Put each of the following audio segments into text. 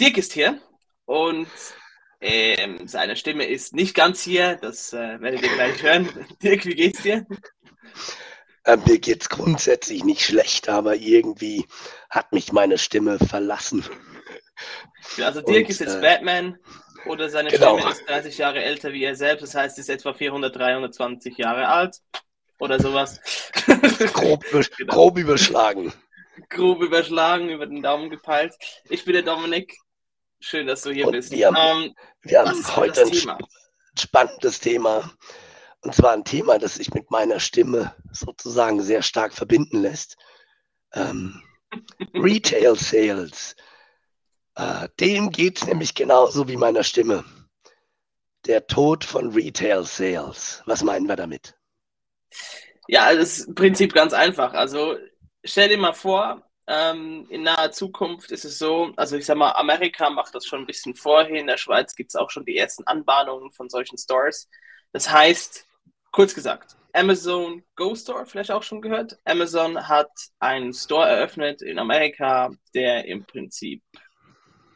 Dirk ist hier und ähm, seine Stimme ist nicht ganz hier, das äh, werdet ihr gleich hören. Dirk, wie geht's dir? Ähm, mir geht's grundsätzlich nicht schlecht, aber irgendwie hat mich meine Stimme verlassen. Also Dirk und, ist jetzt äh, Batman oder seine genau. Stimme ist 30 Jahre älter wie er selbst, das heißt, ist etwa 400, 320 Jahre alt oder sowas. Grob, genau. grob überschlagen. Grob überschlagen, über den Daumen gepeilt. Ich bin der Dominik Schön, dass du hier und bist. Wir haben, ähm, wir haben heute ein Thema? spannendes Thema. Und zwar ein Thema, das sich mit meiner Stimme sozusagen sehr stark verbinden lässt. Ähm, Retail Sales. Äh, dem geht es nämlich genauso wie meiner Stimme. Der Tod von Retail Sales. Was meinen wir damit? Ja, das Prinzip ganz einfach. Also stell dir mal vor, ähm, in naher Zukunft ist es so, also ich sag mal, Amerika macht das schon ein bisschen vorher. In der Schweiz gibt es auch schon die ersten Anbahnungen von solchen Stores. Das heißt, kurz gesagt, Amazon Go Store, vielleicht auch schon gehört. Amazon hat einen Store eröffnet in Amerika, der im Prinzip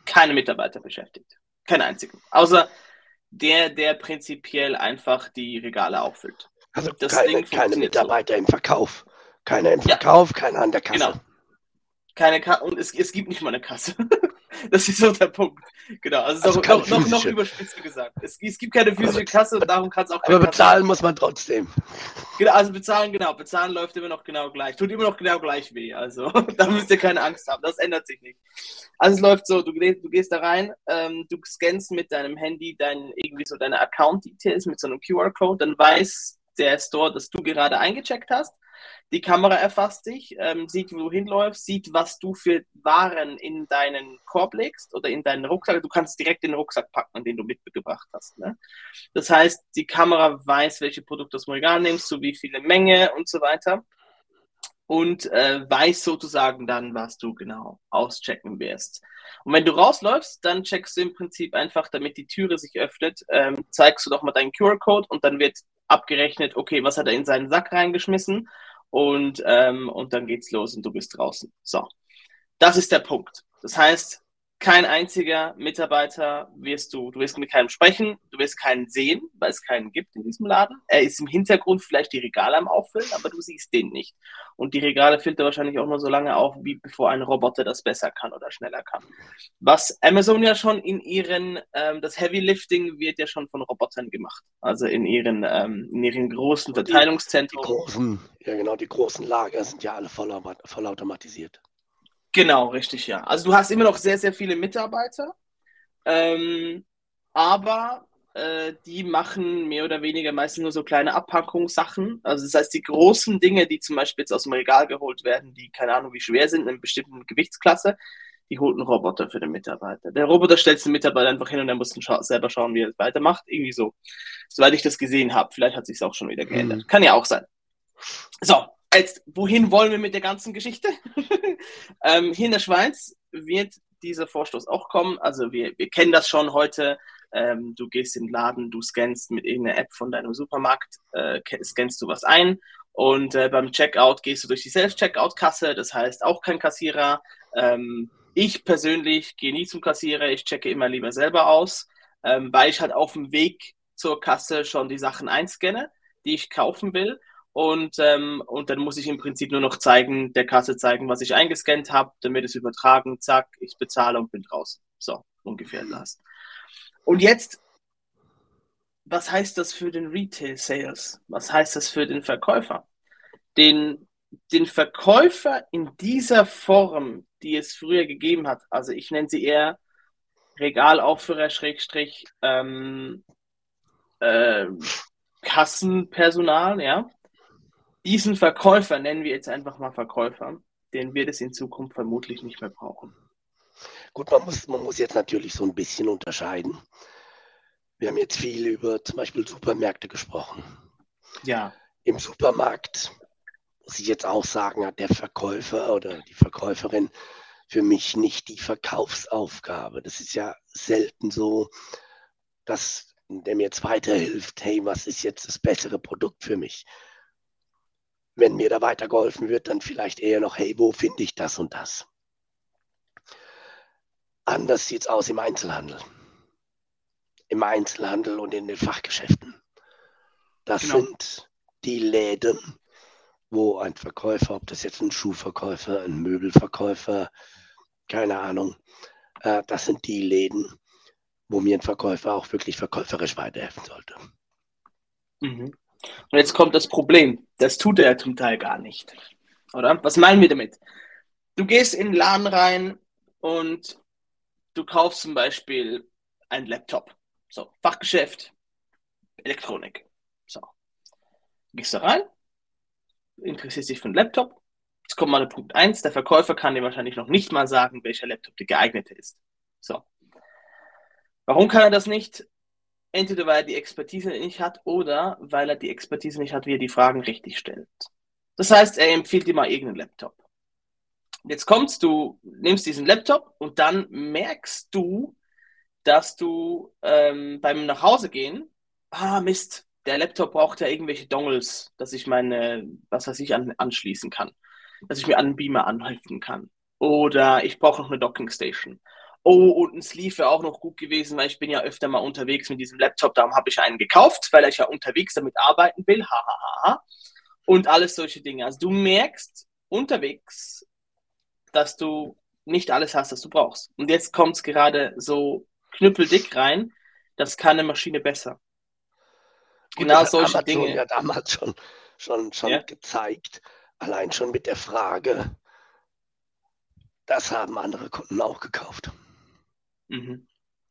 keine Mitarbeiter beschäftigt. Keinen einzigen. Außer der, der prinzipiell einfach die Regale auffüllt. Also das keine, keine Mitarbeiter so. im Verkauf. Keiner im Verkauf, ja. keiner an der Kasse. Genau keine Kasse und es, es gibt nicht mal eine Kasse. das ist so der Punkt. Genau, also, also noch, noch, noch überspitzt gesagt. Es, es, gibt keine physische Kasse und darum kann es auch keine Aber bezahlen Kasse muss man trotzdem. Genau, also bezahlen, genau. Bezahlen läuft immer noch genau gleich. Tut immer noch genau gleich weh. Also da müsst ihr keine Angst haben. Das ändert sich nicht. Also es läuft so, du, du gehst da rein, ähm, du scannst mit deinem Handy dein, irgendwie so deine Account-Details mit so einem QR-Code, dann weiß der Store, dass du gerade eingecheckt hast die Kamera erfasst dich, ähm, sieht, wo du hinläufst, sieht, was du für Waren in deinen Korb legst oder in deinen Rucksack. Du kannst direkt in den Rucksack packen, den du mitgebracht hast. Ne? Das heißt, die Kamera weiß, welche Produkte du aus Regal nimmst, zu wie viele Menge und so weiter. Und äh, weiß sozusagen dann, was du genau auschecken wirst. Und wenn du rausläufst, dann checkst du im Prinzip einfach, damit die Türe sich öffnet, ähm, zeigst du doch mal deinen QR-Code und dann wird abgerechnet, okay, was hat er in seinen Sack reingeschmissen und, ähm, und dann geht's los und du bist draußen. So, das ist der Punkt. Das heißt, kein einziger Mitarbeiter wirst du, du wirst mit keinem sprechen, du wirst keinen sehen, weil es keinen gibt in diesem Laden. Er ist im Hintergrund vielleicht die Regale am Auffüllen, aber du siehst den nicht. Und die Regale füllt er wahrscheinlich auch nur so lange auf, wie bevor ein Roboter das besser kann oder schneller kann. Was Amazon ja schon in ihren, ähm, das Heavy Lifting wird ja schon von Robotern gemacht. Also in ihren, ähm, in ihren großen Verteilungszentren. Die, die großen, ja genau, die großen Lager sind ja alle voll, vollautomatisiert. Genau, richtig, ja. Also du hast immer noch sehr, sehr viele Mitarbeiter, ähm, aber äh, die machen mehr oder weniger meistens nur so kleine Abpackungssachen. Also das heißt, die großen Dinge, die zum Beispiel jetzt aus dem Regal geholt werden, die keine Ahnung wie schwer sind, in einer bestimmten Gewichtsklasse, die holt ein Roboter für den Mitarbeiter. Der Roboter stellt den Mitarbeiter einfach hin und er muss scha selber schauen, wie er es weitermacht. Irgendwie so. Soweit ich das gesehen habe. Vielleicht hat sich auch schon wieder geändert. Mhm. Kann ja auch sein. So, Jetzt, wohin wollen wir mit der ganzen Geschichte? ähm, hier in der Schweiz wird dieser Vorstoß auch kommen. Also wir, wir kennen das schon heute. Ähm, du gehst in den Laden, du scannst mit irgendeiner App von deinem Supermarkt, äh, scannst du was ein und äh, beim Checkout gehst du durch die Self-Checkout-Kasse, das heißt auch kein Kassierer. Ähm, ich persönlich gehe nie zum Kassierer, ich checke immer lieber selber aus, ähm, weil ich halt auf dem Weg zur Kasse schon die Sachen einscanne, die ich kaufen will und, ähm, und dann muss ich im Prinzip nur noch zeigen, der Kasse zeigen, was ich eingescannt habe, damit es übertragen, zack, ich bezahle und bin draußen. So, ungefähr das. Und jetzt, was heißt das für den Retail Sales? Was heißt das für den Verkäufer? Den, den Verkäufer in dieser Form, die es früher gegeben hat, also ich nenne sie eher Regalaufführer, Schrägstrich, ähm, äh, Kassenpersonal, ja, diesen Verkäufer, nennen wir jetzt einfach mal Verkäufer, den wird es in Zukunft vermutlich nicht mehr brauchen. Gut, man muss, man muss jetzt natürlich so ein bisschen unterscheiden. Wir haben jetzt viel über zum Beispiel Supermärkte gesprochen. Ja. Im Supermarkt muss ich jetzt auch sagen, hat der Verkäufer oder die Verkäuferin für mich nicht die Verkaufsaufgabe. Das ist ja selten so, dass der mir jetzt weiterhilft, hey, was ist jetzt das bessere Produkt für mich? Wenn mir da weitergeholfen wird, dann vielleicht eher noch, hey, wo finde ich das und das? Anders sieht es aus im Einzelhandel. Im Einzelhandel und in den Fachgeschäften. Das genau. sind die Läden, wo ein Verkäufer, ob das jetzt ein Schuhverkäufer, ein Möbelverkäufer, keine Ahnung, äh, das sind die Läden, wo mir ein Verkäufer auch wirklich verkäuferisch weiterhelfen sollte. Mhm. Und jetzt kommt das Problem. Das tut er zum Teil gar nicht. Oder? Was meinen wir damit? Du gehst in den Laden rein und du kaufst zum Beispiel einen Laptop. So, Fachgeschäft, Elektronik. So. Gehst da rein, interessierst dich für einen Laptop. Jetzt kommt mal Punkt 1. Der Verkäufer kann dir wahrscheinlich noch nicht mal sagen, welcher Laptop der geeignete ist. So. Warum kann er das nicht? Entweder weil er die Expertise nicht hat oder weil er die Expertise nicht hat, wie er die Fragen richtig stellt. Das heißt, er empfiehlt dir mal irgendeinen Laptop. Jetzt kommst du, nimmst diesen Laptop und dann merkst du, dass du ähm, beim Nachhausegehen, ah Mist, der Laptop braucht ja irgendwelche Dongles, dass ich meine, was weiß ich, an, anschließen kann. Dass ich mir an einen Beamer anhalten kann. Oder ich brauche noch eine Docking Station. Oh, und ein Sleeve wäre auch noch gut gewesen, weil ich bin ja öfter mal unterwegs mit diesem Laptop. Darum habe ich einen gekauft, weil ich ja unterwegs damit arbeiten will. Ha, ha, ha, ha. Und alles solche Dinge. Also du merkst unterwegs, dass du nicht alles hast, was du brauchst. Und jetzt kommt es gerade so knüppeldick rein. Das kann eine Maschine besser. Gut, genau solche Amazon Dinge. ja damals schon, schon, schon ja. gezeigt. Allein schon mit der Frage, das haben andere Kunden auch gekauft. Mhm.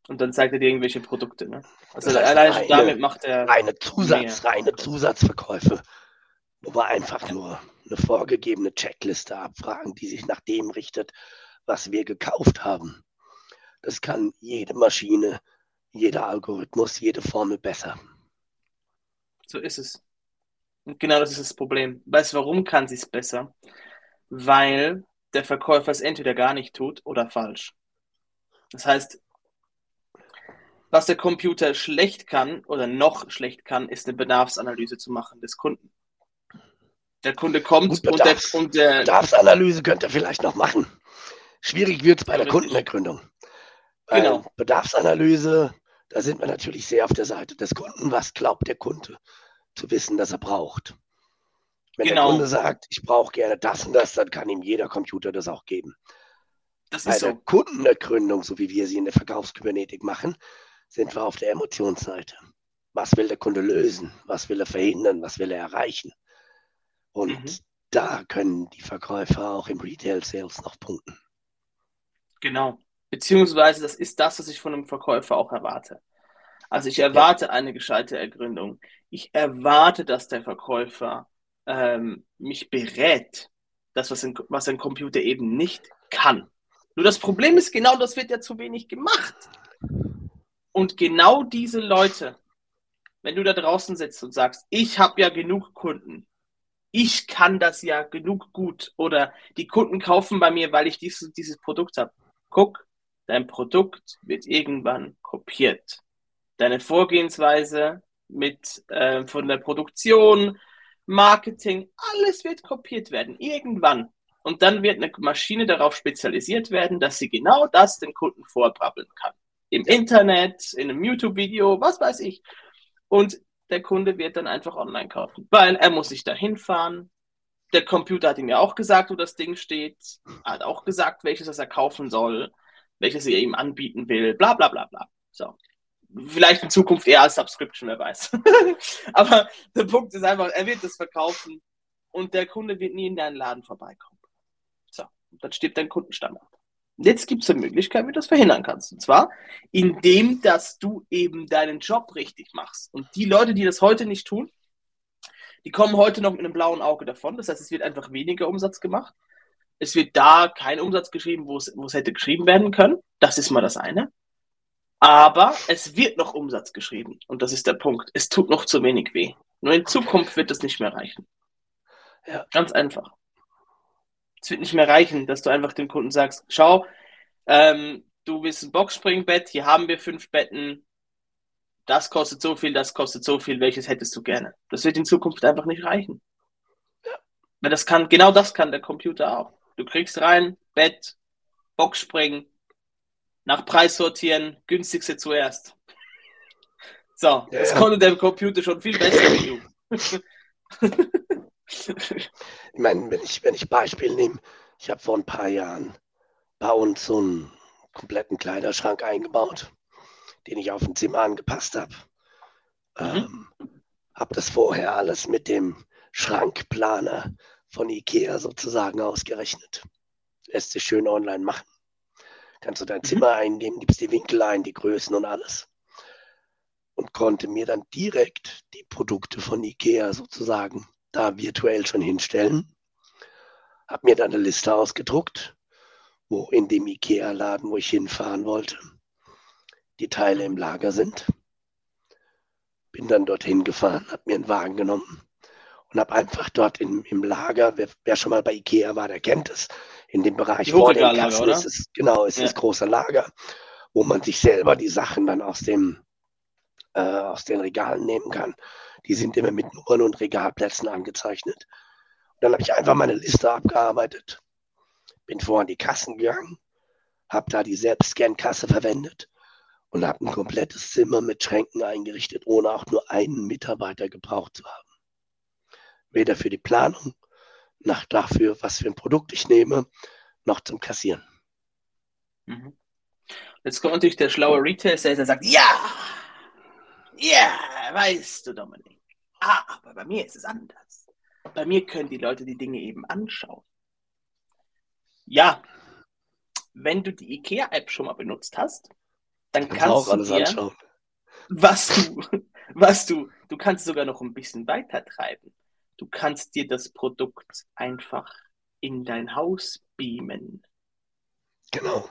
Und dann zeigt er dir irgendwelche Produkte. Ne? Also das heißt, allein reine, damit macht er. Reine, Zusatz, reine Zusatzverkäufe, wo wir einfach nur eine vorgegebene Checkliste abfragen, die sich nach dem richtet, was wir gekauft haben. Das kann jede Maschine, jeder Algorithmus, jede Formel besser. So ist es. Und genau das ist das Problem. Weißt du, warum kann sie es besser? Weil der Verkäufer es entweder gar nicht tut oder falsch. Das heißt, was der Computer schlecht kann oder noch schlecht kann, ist eine Bedarfsanalyse zu machen des Kunden. Der Kunde kommt Gut, Bedarfs, und, der, und der. Bedarfsanalyse könnte er vielleicht noch machen. Schwierig wird es bei der Kundenergründung. Genau. Bei Bedarfsanalyse, da sind wir natürlich sehr auf der Seite des Kunden. Was glaubt der Kunde zu wissen, dass er braucht? Wenn genau. der Kunde sagt, ich brauche gerne das und das, dann kann ihm jeder Computer das auch geben. Das Bei so. der Kundenergründung, so wie wir sie in der Verkaufskybernetik machen, sind wir auf der Emotionsseite. Was will der Kunde lösen? Was will er verhindern? Was will er erreichen? Und mhm. da können die Verkäufer auch im Retail Sales noch punkten. Genau. Beziehungsweise das ist das, was ich von einem Verkäufer auch erwarte. Also ich erwarte ja. eine gescheite Ergründung. Ich erwarte, dass der Verkäufer ähm, mich berät, das, was ein, was ein Computer eben nicht kann. Nur das Problem ist, genau das wird ja zu wenig gemacht. Und genau diese Leute, wenn du da draußen sitzt und sagst, ich habe ja genug Kunden, ich kann das ja genug gut oder die Kunden kaufen bei mir, weil ich dieses, dieses Produkt habe. Guck, dein Produkt wird irgendwann kopiert. Deine Vorgehensweise mit äh, von der Produktion, Marketing, alles wird kopiert werden, irgendwann. Und dann wird eine Maschine darauf spezialisiert werden, dass sie genau das den Kunden vorbrabbeln kann. Im Internet, in einem YouTube-Video, was weiß ich. Und der Kunde wird dann einfach online kaufen, weil er muss sich da hinfahren. Der Computer hat ihm ja auch gesagt, wo das Ding steht. Er hat auch gesagt, welches das er kaufen soll, welches er ihm anbieten will, bla bla bla bla. So. Vielleicht in Zukunft eher als Subscription, wer weiß. Aber der Punkt ist einfach, er wird das verkaufen und der Kunde wird nie in deinen Laden vorbeikommen. Dann steht dein Kundenstamm ab. Jetzt gibt es eine Möglichkeit, wie du das verhindern kannst. Und zwar, indem, dass du eben deinen Job richtig machst. Und die Leute, die das heute nicht tun, die kommen heute noch mit einem blauen Auge davon. Das heißt, es wird einfach weniger Umsatz gemacht, Es wird da kein Umsatz geschrieben, wo es, wo es hätte geschrieben werden können. Das ist mal das eine. Aber es wird noch Umsatz geschrieben. Und das ist der Punkt. Es tut noch zu wenig weh. Nur in Zukunft wird es nicht mehr reichen. Ja. Ganz einfach. Es wird nicht mehr reichen, dass du einfach dem Kunden sagst, schau, ähm, du willst ein Boxspringbett, hier haben wir fünf Betten, das kostet so viel, das kostet so viel, welches hättest du gerne? Das wird in Zukunft einfach nicht reichen. Ja. Weil das kann, genau das kann der Computer auch. Du kriegst rein, Bett, Boxspringen, nach Preis sortieren, günstigste zuerst. So, ja, das ja. konnte der Computer schon viel besser. ich meine, wenn ich, wenn ich Beispiel nehme, ich habe vor ein paar Jahren bei uns so einen kompletten Kleiderschrank eingebaut den ich auf dem Zimmer angepasst habe. Mhm. Ähm, habe das vorher alles mit dem Schrankplaner von Ikea sozusagen ausgerechnet. Lässt sich schön online machen. Kannst du dein mhm. Zimmer eingeben, gibst die Winkel ein, die Größen und alles. Und konnte mir dann direkt die Produkte von Ikea sozusagen da virtuell schon hinstellen. Habe mir dann eine Liste ausgedruckt, wo in dem Ikea-Laden, wo ich hinfahren wollte, die Teile im Lager sind. Bin dann dorthin gefahren, habe mir einen Wagen genommen und habe einfach dort in, im Lager, wer, wer, schon mal bei Ikea war, der kennt es, in dem Bereich vor den Kassen ist es, genau, ist ja. das große Lager, wo man sich selber die Sachen dann aus dem äh, aus den Regalen nehmen kann. Die sind immer mit Nummern und Regalplätzen angezeichnet. Und dann habe ich einfach meine Liste abgearbeitet, bin vor an die Kassen gegangen, habe da die Selbstscan-Kasse verwendet und habe ein komplettes Zimmer mit Schränken eingerichtet, ohne auch nur einen Mitarbeiter gebraucht zu haben. Weder für die Planung, noch dafür, was für ein Produkt ich nehme, noch zum Kassieren. Mhm. Jetzt kommt natürlich der schlaue Retail-Sales, der sagt, ja, ja, weißt du, Dominik, aber bei mir ist es anders. Bei mir können die Leute die Dinge eben anschauen. Ja, wenn du die IKEA-App schon mal benutzt hast, dann kannst, kannst du dir, anschauen. was du, was du, du kannst sogar noch ein bisschen weiter treiben. Du kannst dir das Produkt einfach in dein Haus beamen. Genau.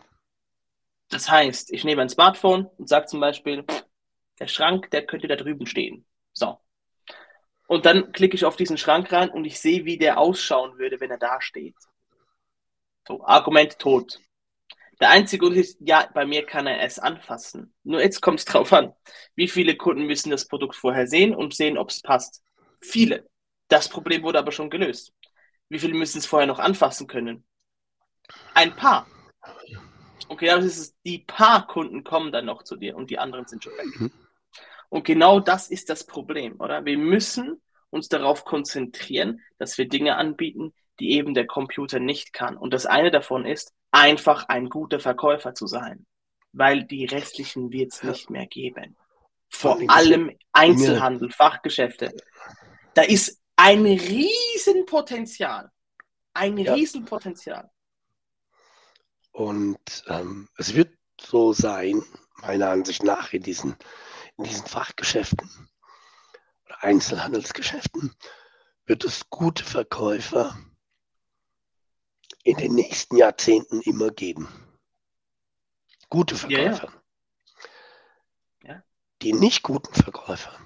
Das heißt, ich nehme ein Smartphone und sage zum Beispiel, der Schrank, der könnte da drüben stehen. So. Und dann klicke ich auf diesen Schrank rein und ich sehe, wie der ausschauen würde, wenn er da steht. So, Argument tot. Der einzige Unterschied ist, ja, bei mir kann er es anfassen. Nur jetzt kommt es drauf an. Wie viele Kunden müssen das Produkt vorher sehen und sehen, ob es passt? Viele. Das Problem wurde aber schon gelöst. Wie viele müssen es vorher noch anfassen können? Ein paar. Okay, das ist es. Die paar Kunden kommen dann noch zu dir und die anderen sind schon weg. Mhm. Und genau das ist das Problem, oder? Wir müssen uns darauf konzentrieren, dass wir Dinge anbieten, die eben der Computer nicht kann. Und das eine davon ist, einfach ein guter Verkäufer zu sein, weil die restlichen wird es nicht mehr geben. Vor allem Einzelhandel, Fachgeschäfte. Da ist ein Riesenpotenzial. Ein ja. Riesenpotenzial. Und ähm, es wird so sein, meiner Ansicht nach, in diesen, in diesen Fachgeschäften oder Einzelhandelsgeschäften, wird es gute Verkäufer in den nächsten Jahrzehnten immer geben. Gute Verkäufer. Ja, ja. Die nicht guten Verkäufer,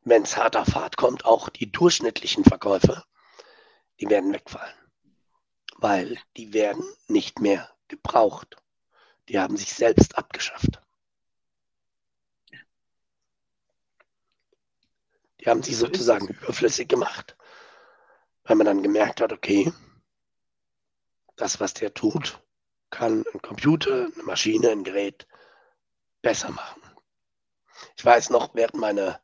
wenn es hart auf hart kommt, auch die durchschnittlichen Verkäufer, die werden wegfallen. Weil die werden nicht mehr gebraucht. Die haben sich selbst abgeschafft. Die haben sich sozusagen überflüssig gemacht, weil man dann gemerkt hat, okay, das, was der tut, kann ein Computer, eine Maschine, ein Gerät besser machen. Ich weiß noch, während meiner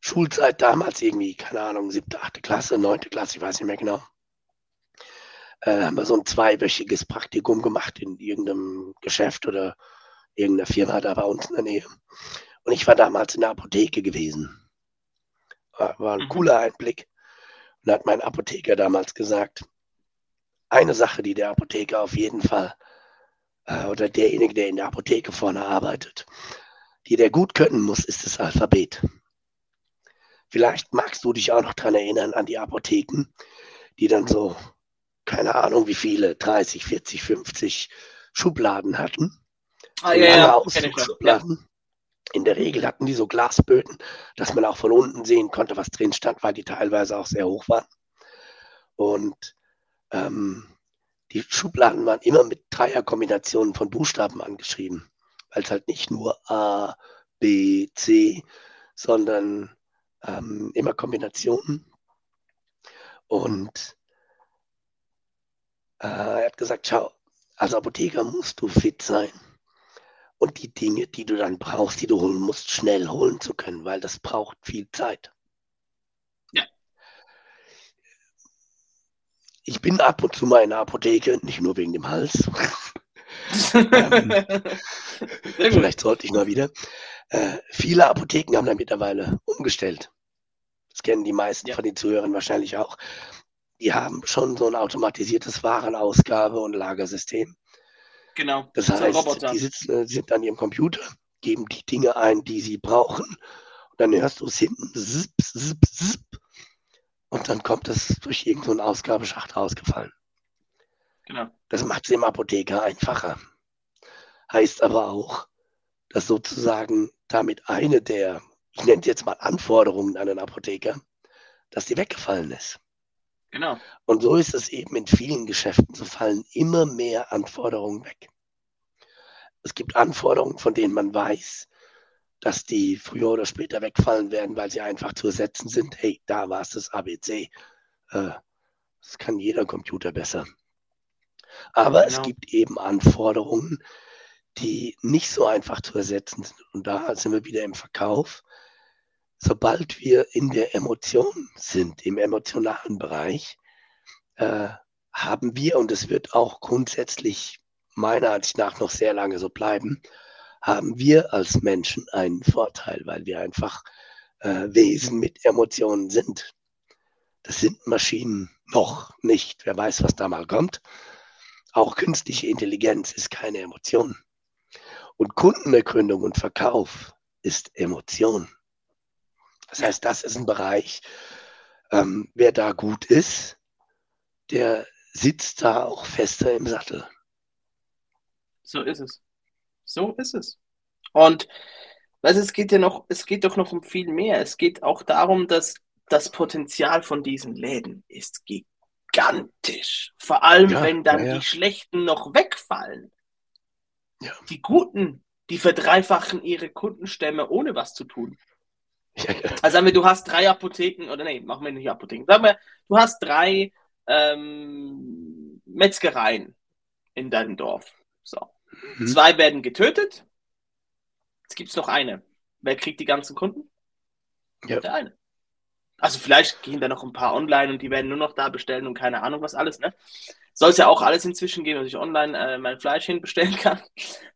Schulzeit damals irgendwie, keine Ahnung, siebte, achte Klasse, neunte Klasse, ich weiß nicht mehr genau, äh, haben wir so ein zweiwöchiges Praktikum gemacht in irgendeinem Geschäft oder irgendeiner Firma da bei uns in der Nähe. Und ich war damals in der Apotheke gewesen. War, war ein mhm. cooler Einblick. Und hat mein Apotheker damals gesagt, eine Sache, die der Apotheker auf jeden Fall äh, oder derjenige, der in der Apotheke vorne arbeitet, die der gut können muss, ist das Alphabet. Vielleicht magst du dich auch noch daran erinnern an die Apotheken, die dann so keine Ahnung wie viele, 30, 40, 50 Schubladen hatten. Ah, ja, ja. Schubladen. In der Regel hatten die so Glasböden, dass man auch von unten sehen konnte, was drin stand, weil die teilweise auch sehr hoch waren. Und ähm, die Schubladen waren immer mit Dreierkombinationen von Buchstaben angeschrieben, weil es halt nicht nur A, B, C, sondern ähm, immer Kombinationen. Und äh, er hat gesagt, schau, als Apotheker musst du fit sein und die Dinge, die du dann brauchst, die du holen musst, schnell holen zu können, weil das braucht viel Zeit. Ja. Ich bin ab und zu mal in der Apotheke, nicht nur wegen dem Hals. vielleicht sollte ich mal wieder. Äh, viele Apotheken haben da mittlerweile umgestellt. Das kennen die meisten ja. von den Zuhörern wahrscheinlich auch. Die haben schon so ein automatisiertes Warenausgabe- und Lagersystem. Genau. Das heißt, die sitzen, sind an ihrem Computer, geben die Dinge ein, die sie brauchen. Und dann hörst du es hinten, zip, zip, zip. Und dann kommt es durch irgendeinen so Ausgabeschacht rausgefallen. Genau. Das macht es dem Apotheker einfacher. Heißt aber auch, dass sozusagen damit eine der, ich nenne es jetzt mal Anforderungen an den Apotheker, dass die weggefallen ist. Genau. Und so ist es eben in vielen Geschäften. So fallen immer mehr Anforderungen weg. Es gibt Anforderungen, von denen man weiß, dass die früher oder später wegfallen werden, weil sie einfach zu ersetzen sind. Hey, da war es das ABC. Äh, das kann jeder Computer besser. Aber genau. es gibt eben Anforderungen, die nicht so einfach zu ersetzen sind. Und da sind wir wieder im Verkauf sobald wir in der Emotion sind, im emotionalen Bereich, äh, haben wir, und es wird auch grundsätzlich meiner Ansicht nach noch sehr lange so bleiben, haben wir als Menschen einen Vorteil, weil wir einfach äh, Wesen mit Emotionen sind. Das sind Maschinen noch nicht. Wer weiß, was da mal kommt. Auch künstliche Intelligenz ist keine Emotion. Und Kundenergründung und Verkauf ist Emotion. Das heißt, das ist ein Bereich, ähm, wer da gut ist, der sitzt da auch fester im Sattel. So ist es. So ist es. Und weißt, es geht ja noch, es geht doch noch um viel mehr. Es geht auch darum, dass das Potenzial von diesen Läden ist gigantisch. Vor allem, ja, wenn dann ja, ja. die schlechten noch wegfallen. Die guten, die verdreifachen ihre Kundenstämme ohne was zu tun. Also sagen wir, du hast drei Apotheken, oder nee, machen wir nicht Apotheken. Sagen wir, du hast drei ähm, Metzgereien in deinem Dorf. So. Mhm. Zwei werden getötet. Jetzt gibt es noch eine. Wer kriegt die ganzen Kunden? Ja. Der eine. Also vielleicht gehen da noch ein paar online und die werden nur noch da bestellen und keine Ahnung was alles, ne? Soll es ja auch alles inzwischen geben, dass ich online äh, mein Fleisch hinbestellen kann.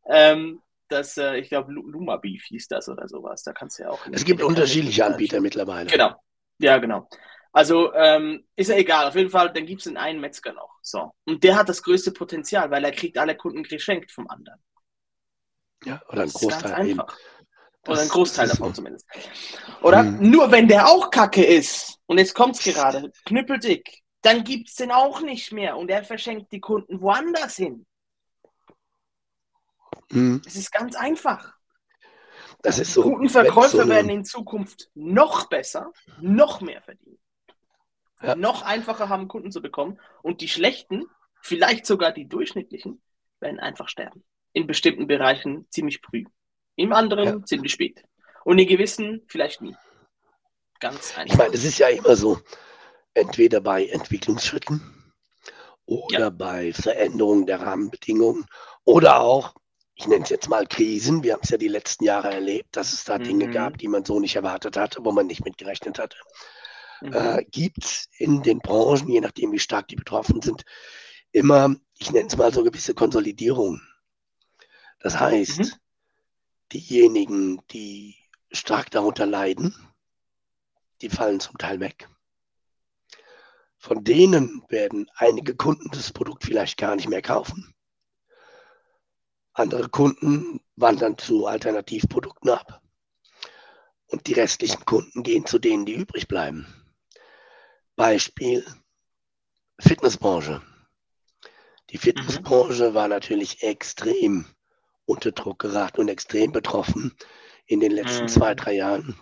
Ähm, das, äh, ich glaube, Luma Beef hieß das oder sowas. Da kannst du ja auch. Es gibt unterschiedliche Anbieter mittlerweile. Genau. Ja, genau. Also ähm, ist ja egal. Auf jeden Fall, dann gibt es den einen Metzger noch. So. Und der hat das größte Potenzial, weil er kriegt alle Kunden geschenkt vom anderen. Ja, oder ein Großteil. einfach. Oder ein Großteil davon so. zumindest. Oder hm. nur wenn der auch Kacke ist, und jetzt kommt es gerade, knüppeldick, dann gibt es den auch nicht mehr und er verschenkt die Kunden woanders hin. Mhm. Es ist ganz einfach. Das ist so. Die guten Verkäufer so werden in Zukunft noch besser, noch mehr verdienen. Ja. Noch einfacher haben, Kunden zu bekommen. Und die schlechten, vielleicht sogar die durchschnittlichen, werden einfach sterben. In bestimmten Bereichen ziemlich früh. Im anderen ja. ziemlich spät. Und in gewissen vielleicht nie. Ganz einfach. Ich meine, es ist ja immer so, entweder bei Entwicklungsschritten oder ja. bei Veränderungen der Rahmenbedingungen oder auch ich nenne es jetzt mal Krisen. Wir haben es ja die letzten Jahre erlebt, dass es da mhm. Dinge gab, die man so nicht erwartet hatte, wo man nicht mitgerechnet hatte. Mhm. Äh, Gibt es in den Branchen, je nachdem wie stark die betroffen sind, immer, ich nenne es mal so gewisse Konsolidierungen. Das heißt, mhm. diejenigen, die stark darunter leiden, die fallen zum Teil weg. Von denen werden einige Kunden das Produkt vielleicht gar nicht mehr kaufen. Andere Kunden wandern zu Alternativprodukten ab. Und die restlichen Kunden gehen zu denen, die übrig bleiben. Beispiel Fitnessbranche. Die Fitnessbranche mhm. war natürlich extrem unter Druck geraten und extrem betroffen in den letzten mhm. zwei, drei Jahren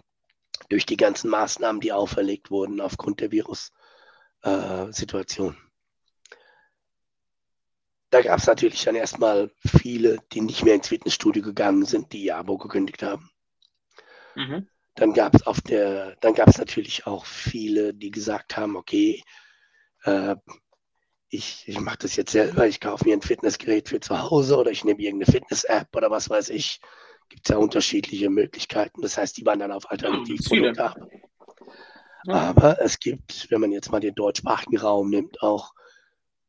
durch die ganzen Maßnahmen, die auferlegt wurden aufgrund der Virus-Situation. Äh, da gab es natürlich dann erstmal viele, die nicht mehr ins Fitnessstudio gegangen sind, die ihr Abo gekündigt haben. Mhm. Dann gab es auf der, dann gab es natürlich auch viele, die gesagt haben, okay, äh, ich, ich mache das jetzt selber, ich kaufe mir ein Fitnessgerät für zu Hause oder ich nehme irgendeine Fitness-App oder was weiß ich. Gibt es ja unterschiedliche Möglichkeiten. Das heißt, die waren dann auf Alternativprodukte ab. Aber es gibt, wenn man jetzt mal den deutschsprachigen Raum nimmt, auch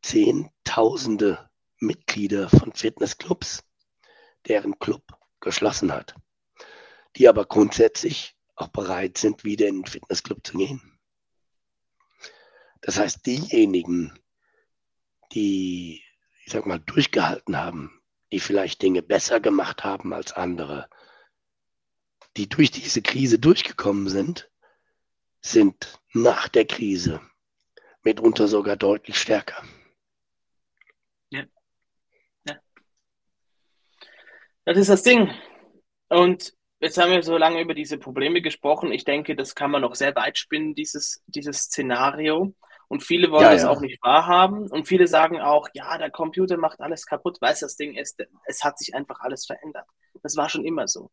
Zehntausende Mitglieder von Fitnessclubs, deren Club geschlossen hat, die aber grundsätzlich auch bereit sind, wieder in den Fitnessclub zu gehen. Das heißt, diejenigen, die, ich sag mal, durchgehalten haben, die vielleicht Dinge besser gemacht haben als andere, die durch diese Krise durchgekommen sind, sind nach der Krise mitunter sogar deutlich stärker. Ja. ja. Das ist das Ding. Und jetzt haben wir so lange über diese Probleme gesprochen. Ich denke, das kann man noch sehr weit spinnen, dieses, dieses Szenario. Und viele wollen ja, das ja. auch nicht wahrhaben. Und viele sagen auch, ja, der Computer macht alles kaputt. Weißt das Ding ist, es hat sich einfach alles verändert. Das war schon immer so.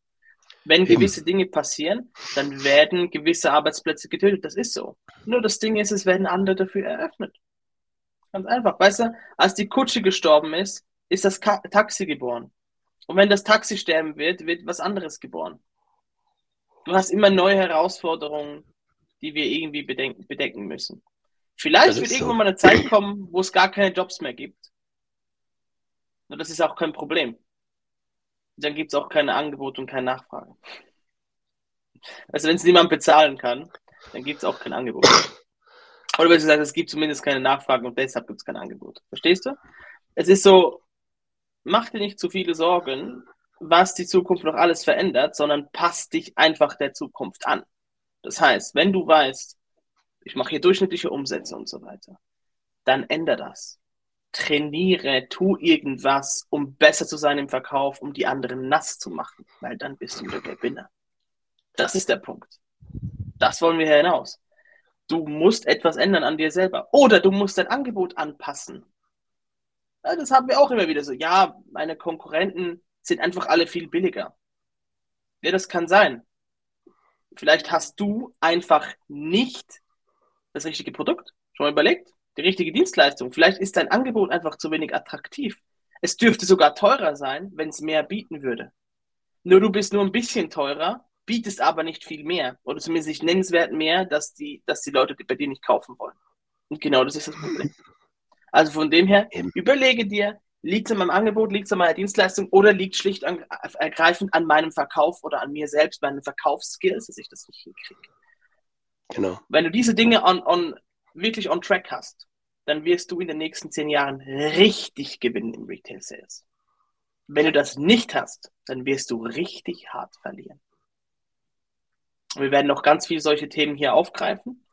Wenn Eben. gewisse Dinge passieren, dann werden gewisse Arbeitsplätze getötet. Das ist so. Nur das Ding ist, es werden andere dafür eröffnet. Ganz einfach. Weißt du, als die Kutsche gestorben ist, ist das Ka Taxi geboren. Und wenn das Taxi sterben wird, wird was anderes geboren. Du hast immer neue Herausforderungen, die wir irgendwie bedenken, bedecken müssen. Vielleicht wird irgendwann so. mal eine Zeit kommen, wo es gar keine Jobs mehr gibt. Und das ist auch kein Problem. Dann gibt es auch keine Angebot und keine Nachfrage. Also wenn es niemand bezahlen kann, dann gibt es auch kein Angebot. Oder wenn du sagst, es gibt zumindest keine Nachfrage und deshalb gibt es kein Angebot. Verstehst du? Es ist so, mach dir nicht zu viele Sorgen, was die Zukunft noch alles verändert, sondern passt dich einfach der Zukunft an. Das heißt, wenn du weißt, ich mache hier durchschnittliche Umsätze und so weiter, dann ändere das. Trainiere, tu irgendwas, um besser zu sein im Verkauf, um die anderen nass zu machen, weil dann bist du der Gewinner. Das ist der Punkt. Das wollen wir hinaus. Du musst etwas ändern an dir selber. Oder du musst dein Angebot anpassen. Ja, das haben wir auch immer wieder so. Ja, meine Konkurrenten sind einfach alle viel billiger. Ja, das kann sein. Vielleicht hast du einfach nicht das richtige Produkt? Schon mal überlegt? Die richtige Dienstleistung? Vielleicht ist dein Angebot einfach zu wenig attraktiv. Es dürfte sogar teurer sein, wenn es mehr bieten würde. Nur du bist nur ein bisschen teurer, bietest aber nicht viel mehr. Oder zumindest nicht nennenswert mehr, dass die, dass die Leute bei dir nicht kaufen wollen. Und genau das ist das Problem. Also von dem her, überlege dir, liegt es an meinem Angebot, liegt es an meiner Dienstleistung oder liegt schlicht und ergreifend an meinem Verkauf oder an mir selbst, meinen Verkaufsskills, dass ich das nicht hinkriege. Genau. Wenn du diese Dinge on, on, wirklich on track hast, dann wirst du in den nächsten zehn Jahren richtig gewinnen im Retail Sales. Wenn du das nicht hast, dann wirst du richtig hart verlieren. Wir werden noch ganz viele solche Themen hier aufgreifen,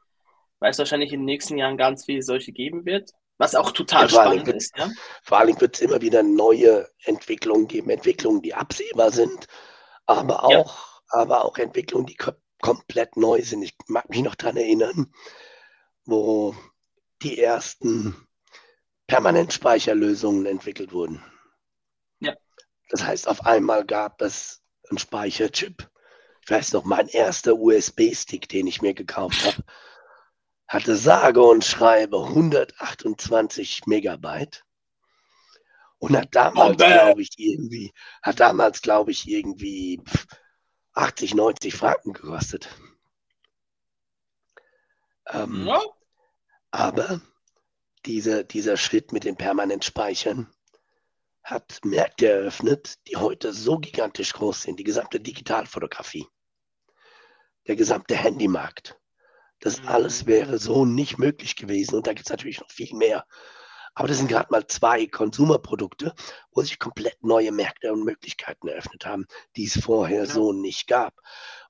weil es wahrscheinlich in den nächsten Jahren ganz viele solche geben wird, was auch total ja, spannend ist. Ja? Vor allem wird es immer wieder neue Entwicklungen geben, Entwicklungen, die absehbar sind, aber auch, ja. aber auch Entwicklungen, die komplett neu sind. Ich mag mich noch daran erinnern, wo die ersten Permanentspeicherlösungen entwickelt wurden. Ja. Das heißt, auf einmal gab es einen Speicherchip. Ich weiß noch, mein erster USB-Stick, den ich mir gekauft habe, hatte sage und schreibe 128 Megabyte und hat damals, glaube ich, irgendwie, hat damals, glaube ich, irgendwie 80, 90 Franken gekostet. Ähm, ja. Aber diese, dieser Schritt mit den permanent Speichern hat Märkte eröffnet, die heute so gigantisch groß sind. Die gesamte Digitalfotografie, der gesamte Handymarkt. Das alles wäre so nicht möglich gewesen. Und da gibt es natürlich noch viel mehr. Aber das sind gerade mal zwei Konsumerprodukte, wo sich komplett neue Märkte und Möglichkeiten eröffnet haben, die es vorher ja. so nicht gab.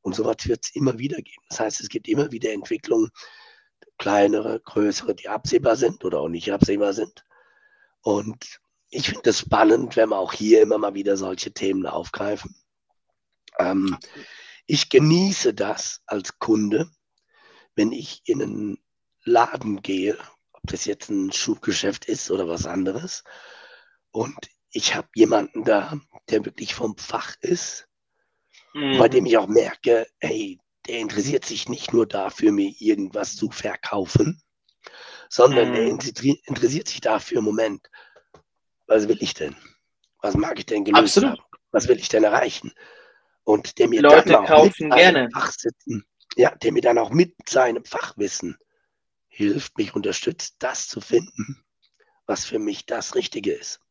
Und sowas wird es immer wieder geben. Das heißt, es gibt immer wieder Entwicklungen, kleinere, größere, die absehbar sind oder auch nicht absehbar sind. Und ich finde es spannend, wenn wir auch hier immer mal wieder solche Themen aufgreifen. Ähm, ich genieße das als Kunde, wenn ich in einen Laden gehe, ob das jetzt ein Schuhgeschäft ist oder was anderes, und ich habe jemanden da, der wirklich vom Fach ist, mhm. bei dem ich auch merke, hey, der interessiert sich nicht nur dafür, mir irgendwas zu verkaufen, sondern mhm. der interessiert sich dafür, Moment, was will ich denn? Was mag ich denn gelöst Absolut. haben? Was will ich denn erreichen? Und der mir Leute dann auch kaufen gerne. Fachsitzen, ja, der mir dann auch mit seinem Fachwissen hilft, mich unterstützt, das zu finden, was für mich das Richtige ist.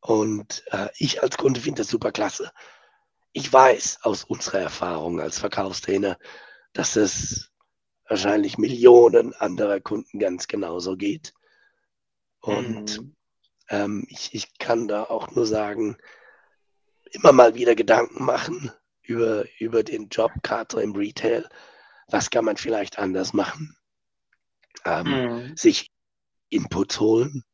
Und äh, ich als Kunde finde das super klasse. Ich weiß aus unserer Erfahrung als Verkaufstrainer, dass es wahrscheinlich Millionen anderer Kunden ganz genauso geht. Und mhm. ähm, ich, ich kann da auch nur sagen, immer mal wieder Gedanken machen über, über den Job, gerade im Retail. Was kann man vielleicht anders machen? Ähm, mhm. Sich Inputs holen.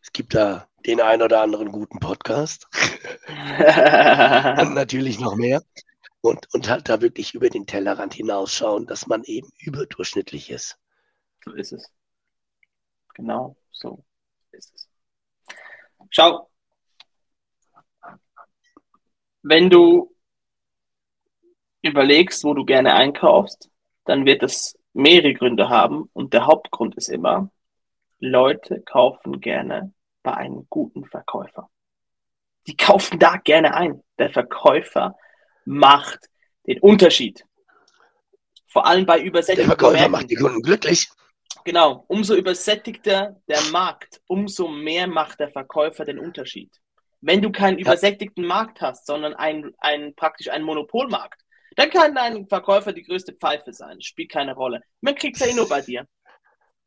Es gibt da den ein oder anderen guten Podcast. und natürlich noch mehr. Und, und halt da wirklich über den Tellerrand hinausschauen, dass man eben überdurchschnittlich ist. So ist es. Genau so ist es. Schau, wenn du überlegst, wo du gerne einkaufst, dann wird es mehrere Gründe haben. Und der Hauptgrund ist immer, Leute kaufen gerne bei einem guten Verkäufer. Die kaufen da gerne ein. Der Verkäufer macht den Unterschied. Vor allem bei übersättigten Der Verkäufer Märkten. macht die Kunden glücklich. Genau, umso übersättigter der Markt, umso mehr macht der Verkäufer den Unterschied. Wenn du keinen ja. übersättigten Markt hast, sondern ein, ein, praktisch einen Monopolmarkt, dann kann dein Verkäufer die größte Pfeife sein. Spielt keine Rolle. Man kriegt ja eh nur bei dir.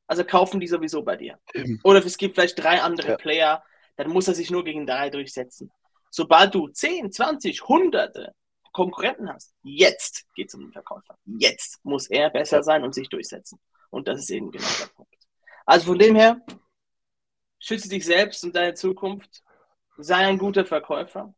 Also kaufen die sowieso bei dir. Eben. Oder es gibt vielleicht drei andere ja. Player, dann muss er sich nur gegen drei durchsetzen. Sobald du 10, 20, hunderte Konkurrenten hast, jetzt geht es um den Verkäufer. Jetzt muss er besser sein und sich durchsetzen. Und das ist eben genau der Punkt. Also von dem her, schütze dich selbst und deine Zukunft. Sei ein guter Verkäufer.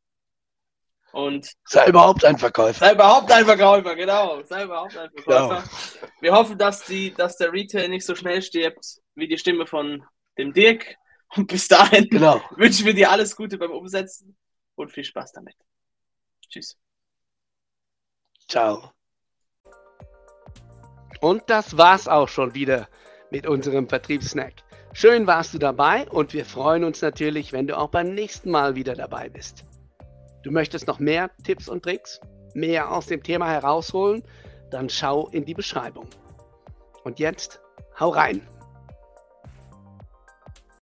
Und sei überhaupt ein Verkäufer. Sei überhaupt ein Verkäufer, genau. Sei überhaupt ein Verkäufer. Genau. Wir hoffen, dass, die, dass der Retail nicht so schnell stirbt wie die Stimme von dem Dirk. Und bis dahin genau. wünschen wir dir alles Gute beim Umsetzen und viel Spaß damit. Tschüss. Ciao. Und das war's auch schon wieder mit unserem Vertriebssnack. Schön warst du dabei und wir freuen uns natürlich, wenn du auch beim nächsten Mal wieder dabei bist. Du möchtest noch mehr Tipps und Tricks, mehr aus dem Thema herausholen, dann schau in die Beschreibung. Und jetzt, hau rein!